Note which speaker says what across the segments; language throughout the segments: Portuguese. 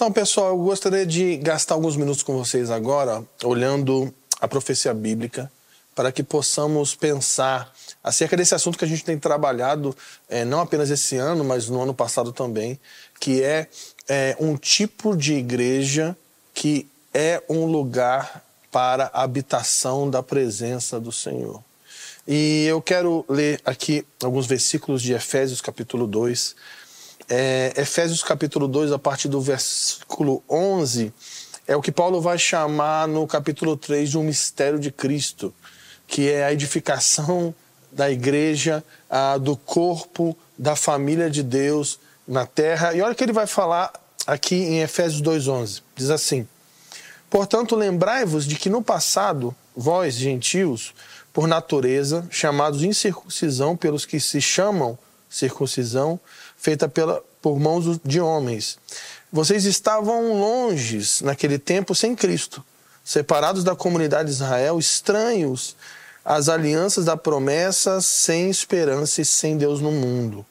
Speaker 1: Então, pessoal, eu gostaria de gastar alguns minutos com vocês agora, olhando a profecia bíblica, para que possamos pensar acerca desse assunto que a gente tem trabalhado, é, não apenas esse ano, mas no ano passado também, que é, é um tipo de igreja que é um lugar para a habitação da presença do Senhor. E eu quero ler aqui alguns versículos de Efésios capítulo 2, é, Efésios capítulo 2, a partir do versículo 11, é o que Paulo vai chamar no capítulo 3 de um mistério de Cristo, que é a edificação da igreja, a, do corpo, da família de Deus na terra. E olha o que ele vai falar aqui em Efésios 2,11. Diz assim: Portanto, lembrai-vos de que no passado, vós, gentios, por natureza, chamados incircuncisão pelos que se chamam circuncisão, feita pela, por mãos de homens. Vocês estavam longes naquele tempo sem Cristo, separados da comunidade de Israel, estranhos às alianças da promessa, sem esperança e sem Deus no mundo.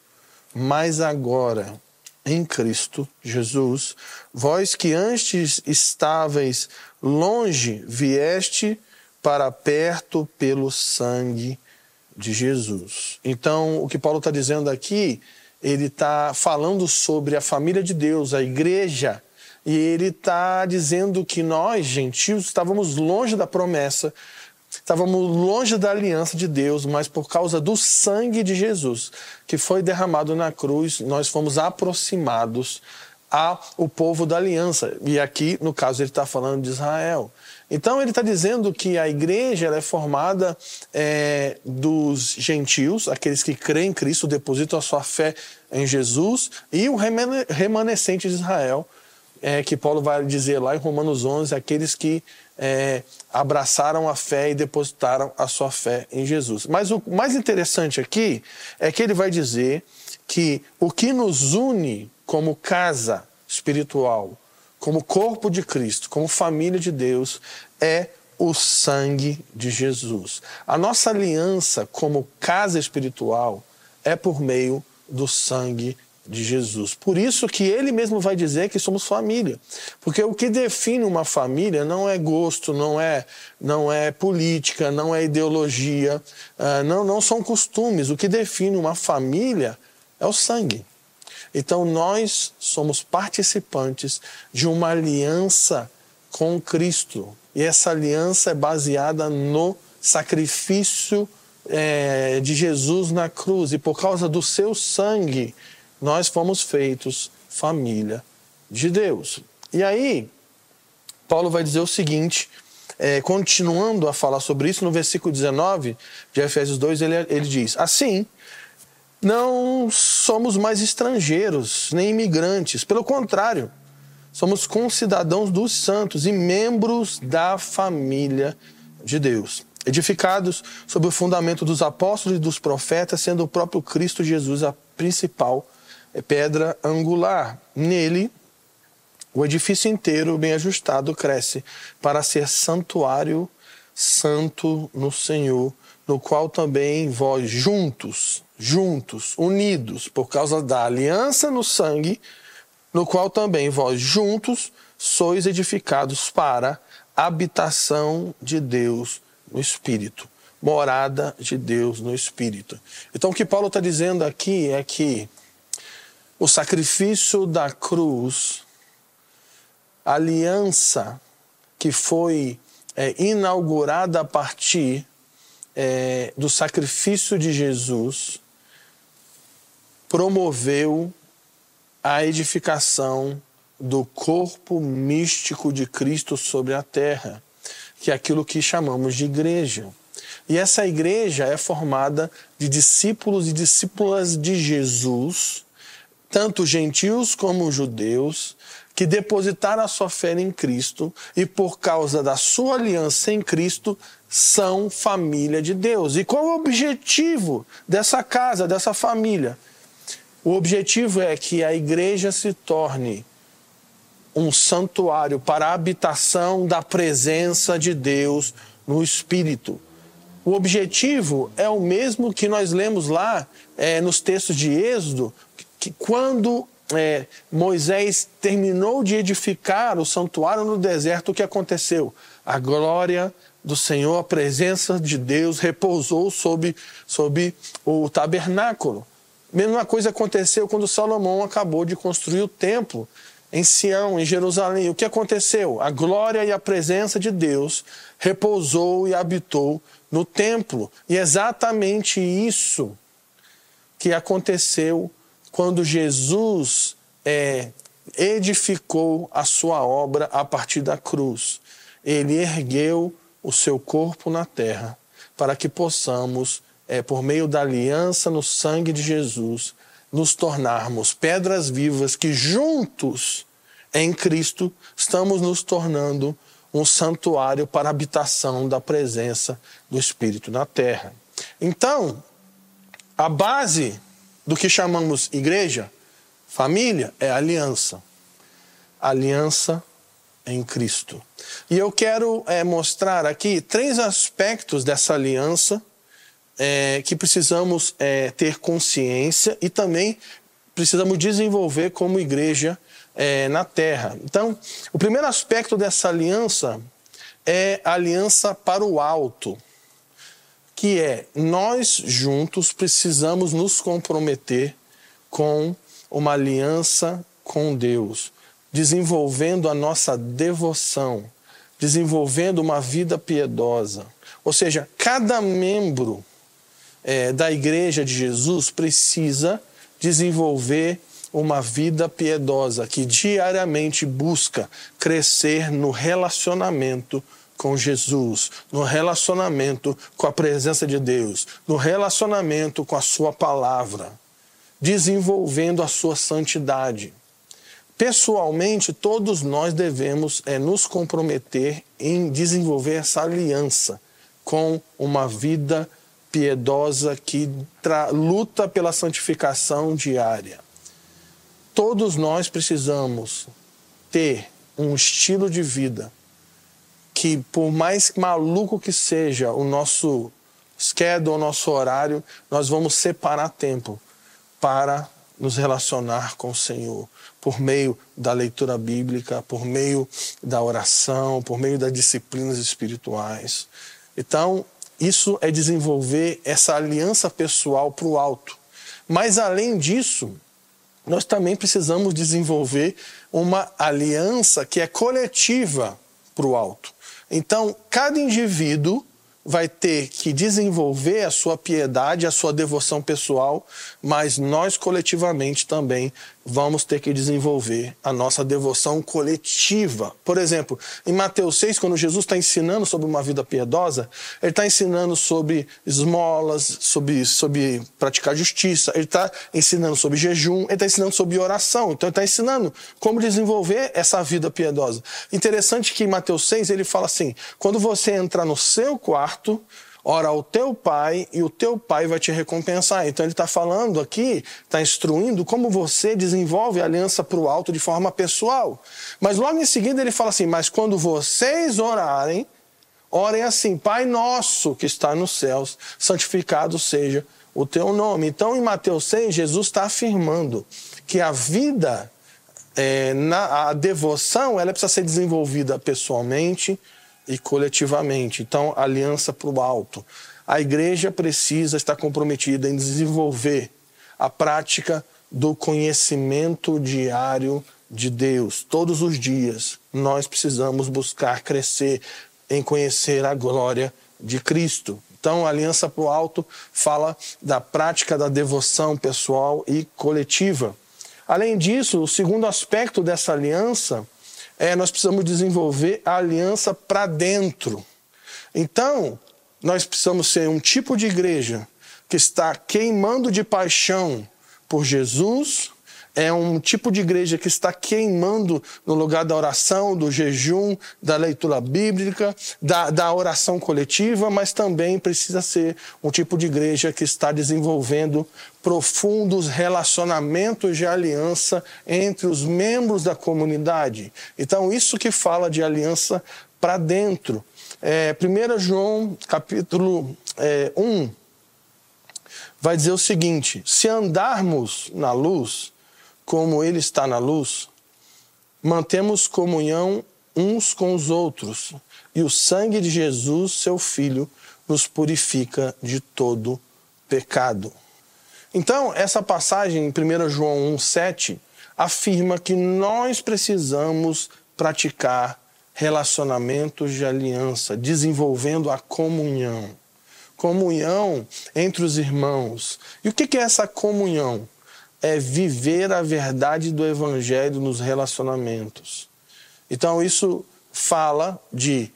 Speaker 1: Mas agora, em Cristo Jesus, vós que antes estáveis longe, vieste para perto pelo sangue de Jesus. Então, o que Paulo está dizendo aqui ele está falando sobre a família de Deus, a igreja, e ele está dizendo que nós, gentios, estávamos longe da promessa, estávamos longe da aliança de Deus, mas por causa do sangue de Jesus, que foi derramado na cruz, nós fomos aproximados ao povo da aliança. E aqui, no caso, ele está falando de Israel. Então ele está dizendo que a igreja é formada é, dos gentios, aqueles que creem em Cristo, depositam a sua fé em Jesus, e o remanescente de Israel, é, que Paulo vai dizer lá em Romanos 11, aqueles que é, abraçaram a fé e depositaram a sua fé em Jesus. Mas o mais interessante aqui é que ele vai dizer que o que nos une como casa espiritual, como corpo de Cristo, como família de Deus, é o sangue de Jesus. A nossa aliança como casa espiritual é por meio do sangue de Jesus. Por isso que ele mesmo vai dizer que somos família. Porque o que define uma família não é gosto, não é, não é política, não é ideologia, uh, não, não são costumes. O que define uma família é o sangue. Então nós somos participantes de uma aliança com Cristo. E essa aliança é baseada no sacrifício é, de Jesus na cruz. E por causa do seu sangue, nós fomos feitos família de Deus. E aí, Paulo vai dizer o seguinte, é, continuando a falar sobre isso, no versículo 19 de Efésios 2, ele, ele diz: Assim não somos mais estrangeiros, nem imigrantes. Pelo contrário, somos concidadãos dos santos e membros da família de Deus. Edificados sob o fundamento dos apóstolos e dos profetas, sendo o próprio Cristo Jesus a principal pedra angular. Nele, o edifício inteiro, bem ajustado, cresce para ser santuário santo no Senhor, no qual também vós juntos juntos, unidos, por causa da aliança no sangue, no qual também vós juntos sois edificados para habitação de Deus no Espírito, morada de Deus no Espírito. Então, o que Paulo está dizendo aqui é que o sacrifício da cruz, a aliança que foi é, inaugurada a partir é, do sacrifício de Jesus, promoveu a edificação do corpo místico de Cristo sobre a terra, que é aquilo que chamamos de igreja. E essa igreja é formada de discípulos e discípulas de Jesus, tanto gentios como judeus, que depositaram a sua fé em Cristo e, por causa da sua aliança em Cristo, são família de Deus. E qual é o objetivo dessa casa, dessa família? O objetivo é que a igreja se torne um santuário para a habitação da presença de Deus no Espírito. O objetivo é o mesmo que nós lemos lá é, nos textos de Êxodo, que quando é, Moisés terminou de edificar o santuário no deserto, o que aconteceu? A glória do Senhor, a presença de Deus repousou sobre, sobre o tabernáculo. Mesma coisa aconteceu quando Salomão acabou de construir o templo em Sião, em Jerusalém. O que aconteceu? A glória e a presença de Deus repousou e habitou no templo. E é exatamente isso que aconteceu quando Jesus é, edificou a sua obra a partir da cruz. Ele ergueu o seu corpo na terra para que possamos, é, por meio da aliança no sangue de Jesus, nos tornarmos pedras vivas que juntos em Cristo estamos nos tornando um santuário para habitação da presença do Espírito na terra. Então, a base do que chamamos igreja, família, é aliança. Aliança em Cristo. E eu quero é, mostrar aqui três aspectos dessa aliança é, que precisamos é, ter consciência e também precisamos desenvolver como igreja é, na terra. Então, o primeiro aspecto dessa aliança é a aliança para o alto, que é nós juntos precisamos nos comprometer com uma aliança com Deus, desenvolvendo a nossa devoção, desenvolvendo uma vida piedosa. Ou seja, cada membro é, da Igreja de Jesus precisa desenvolver uma vida piedosa que diariamente busca crescer no relacionamento com Jesus, no relacionamento com a presença de Deus, no relacionamento com a Sua palavra, desenvolvendo a sua santidade. Pessoalmente, todos nós devemos é, nos comprometer em desenvolver essa aliança com uma vida piedosa que luta pela santificação diária. Todos nós precisamos ter um estilo de vida que, por mais maluco que seja o nosso schedule, o nosso horário, nós vamos separar tempo para nos relacionar com o Senhor por meio da leitura bíblica, por meio da oração, por meio das disciplinas espirituais. Então, isso é desenvolver essa aliança pessoal para o alto. Mas, além disso, nós também precisamos desenvolver uma aliança que é coletiva para o alto. Então, cada indivíduo vai ter que desenvolver a sua piedade, a sua devoção pessoal, mas nós coletivamente também vamos ter que desenvolver a nossa devoção coletiva. Por exemplo, em Mateus 6, quando Jesus está ensinando sobre uma vida piedosa, ele está ensinando sobre esmolas, sobre, sobre praticar justiça, ele está ensinando sobre jejum, ele está ensinando sobre oração. Então, ele está ensinando como desenvolver essa vida piedosa. Interessante que em Mateus 6 ele fala assim: quando você entrar no seu quarto, ora ao teu pai e o teu pai vai te recompensar. Então ele está falando aqui, está instruindo como você desenvolve a aliança para o alto de forma pessoal. Mas logo em seguida ele fala assim: Mas quando vocês orarem, orem assim, Pai nosso que está nos céus, santificado seja o teu nome. Então em Mateus 6, Jesus está afirmando que a vida, é, na, a devoção, ela precisa ser desenvolvida pessoalmente, e coletivamente. Então, aliança para o alto. A igreja precisa estar comprometida em desenvolver a prática do conhecimento diário de Deus. Todos os dias nós precisamos buscar crescer em conhecer a glória de Cristo. Então, a Aliança para o Alto fala da prática da devoção pessoal e coletiva. Além disso, o segundo aspecto dessa aliança é, nós precisamos desenvolver a aliança para dentro. Então, nós precisamos ser um tipo de igreja que está queimando de paixão por Jesus, é um tipo de igreja que está queimando no lugar da oração, do jejum, da leitura bíblica, da, da oração coletiva, mas também precisa ser um tipo de igreja que está desenvolvendo profundos relacionamentos de aliança entre os membros da comunidade. Então, isso que fala de aliança para dentro. É, 1 João, capítulo é, 1, vai dizer o seguinte: se andarmos na luz, como ele está na luz, mantemos comunhão uns com os outros, e o sangue de Jesus, seu Filho, nos purifica de todo pecado. Então, essa passagem em 1 João 1,7 afirma que nós precisamos praticar relacionamentos de aliança, desenvolvendo a comunhão. Comunhão entre os irmãos. E o que é essa comunhão? É viver a verdade do Evangelho nos relacionamentos. Então, isso fala de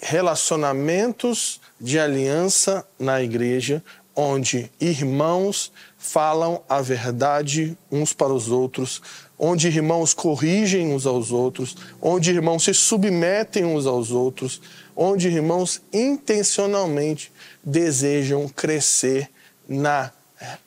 Speaker 1: relacionamentos de aliança na igreja, onde irmãos falam a verdade uns para os outros, onde irmãos corrigem uns aos outros, onde irmãos se submetem uns aos outros, onde irmãos intencionalmente desejam crescer na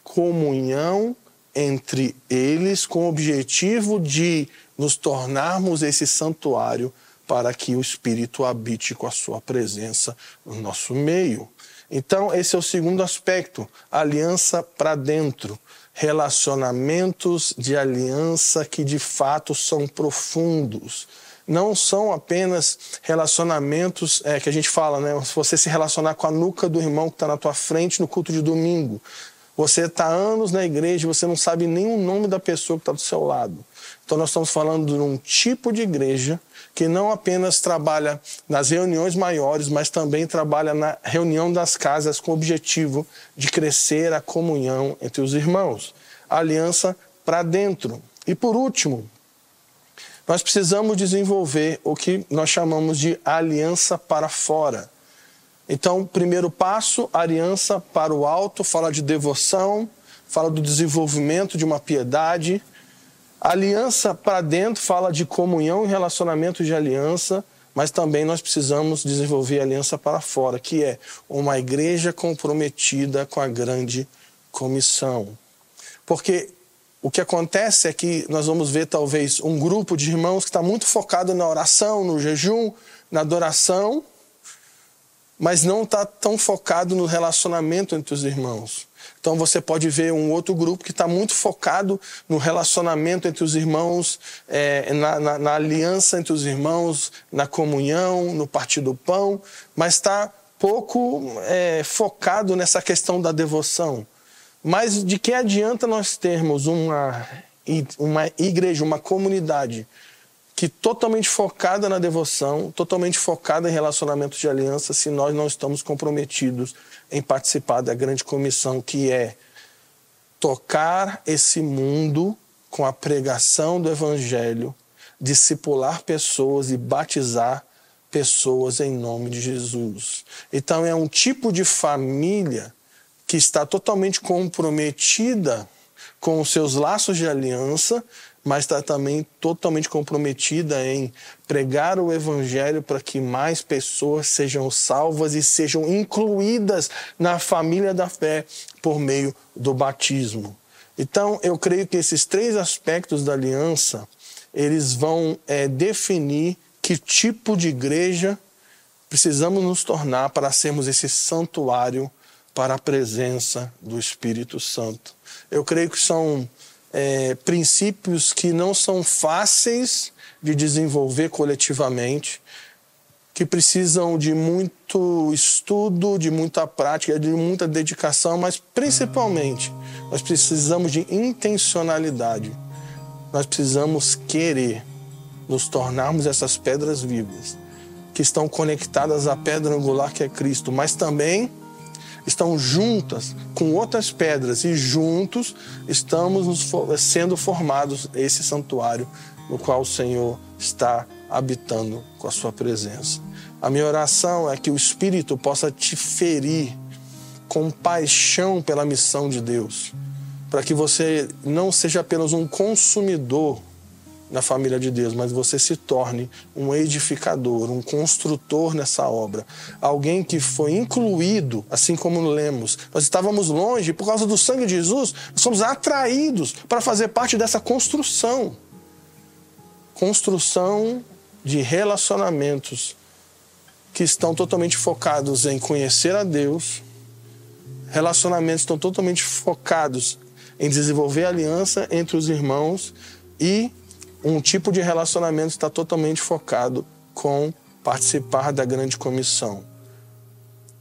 Speaker 1: comunhão entre eles com o objetivo de nos tornarmos esse santuário para que o Espírito habite com a sua presença no nosso meio. Então, esse é o segundo aspecto, aliança para dentro. Relacionamentos de aliança que de fato são profundos. Não são apenas relacionamentos é, que a gente fala, né? Se você se relacionar com a nuca do irmão que está na tua frente no culto de domingo. Você está anos na igreja e você não sabe nem o nome da pessoa que está do seu lado. Então, nós estamos falando de um tipo de igreja que não apenas trabalha nas reuniões maiores, mas também trabalha na reunião das casas com o objetivo de crescer a comunhão entre os irmãos. A aliança para dentro. E por último, nós precisamos desenvolver o que nós chamamos de aliança para fora. Então, primeiro passo, aliança para o alto, fala de devoção, fala do desenvolvimento de uma piedade, aliança para dentro fala de comunhão e relacionamento de aliança, mas também nós precisamos desenvolver aliança para fora, que é uma igreja comprometida com a grande comissão. Porque o que acontece é que nós vamos ver talvez um grupo de irmãos que está muito focado na oração, no jejum, na adoração, mas não está tão focado no relacionamento entre os irmãos. Então você pode ver um outro grupo que está muito focado no relacionamento entre os irmãos, é, na, na, na, aliança entre os irmãos, na comunhão, no partir do pão, mas está pouco é, focado nessa questão da devoção. Mas de que adianta nós termos uma, uma igreja, uma comunidade que totalmente focada na devoção, totalmente focada em relacionamentos de aliança, se nós não estamos comprometidos em participar da grande comissão que é tocar esse mundo com a pregação do evangelho, discipular pessoas e batizar pessoas em nome de Jesus. Então é um tipo de família que está totalmente comprometida com os seus laços de aliança, mas está também totalmente comprometida em pregar o Evangelho para que mais pessoas sejam salvas e sejam incluídas na família da fé por meio do batismo. Então, eu creio que esses três aspectos da aliança eles vão é, definir que tipo de igreja precisamos nos tornar para sermos esse santuário para a presença do Espírito Santo. Eu creio que são é, princípios que não são fáceis de desenvolver coletivamente, que precisam de muito estudo, de muita prática, de muita dedicação, mas principalmente nós precisamos de intencionalidade. Nós precisamos querer nos tornarmos essas pedras vivas que estão conectadas à pedra angular que é Cristo, mas também estão juntas com outras pedras e juntos estamos sendo formados esse santuário no qual o Senhor está habitando com a sua presença. A minha oração é que o Espírito possa te ferir com paixão pela missão de Deus, para que você não seja apenas um consumidor na família de Deus, mas você se torne um edificador, um construtor nessa obra. Alguém que foi incluído, assim como lemos. Nós estávamos longe, por causa do sangue de Jesus, somos atraídos para fazer parte dessa construção. Construção de relacionamentos que estão totalmente focados em conhecer a Deus, relacionamentos estão totalmente focados em desenvolver aliança entre os irmãos e um tipo de relacionamento está totalmente focado com participar da grande comissão,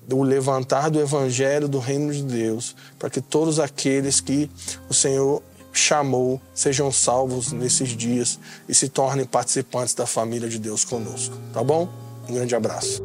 Speaker 1: do levantar do evangelho do reino de Deus, para que todos aqueles que o Senhor chamou sejam salvos nesses dias e se tornem participantes da família de Deus conosco. Tá bom? Um grande abraço.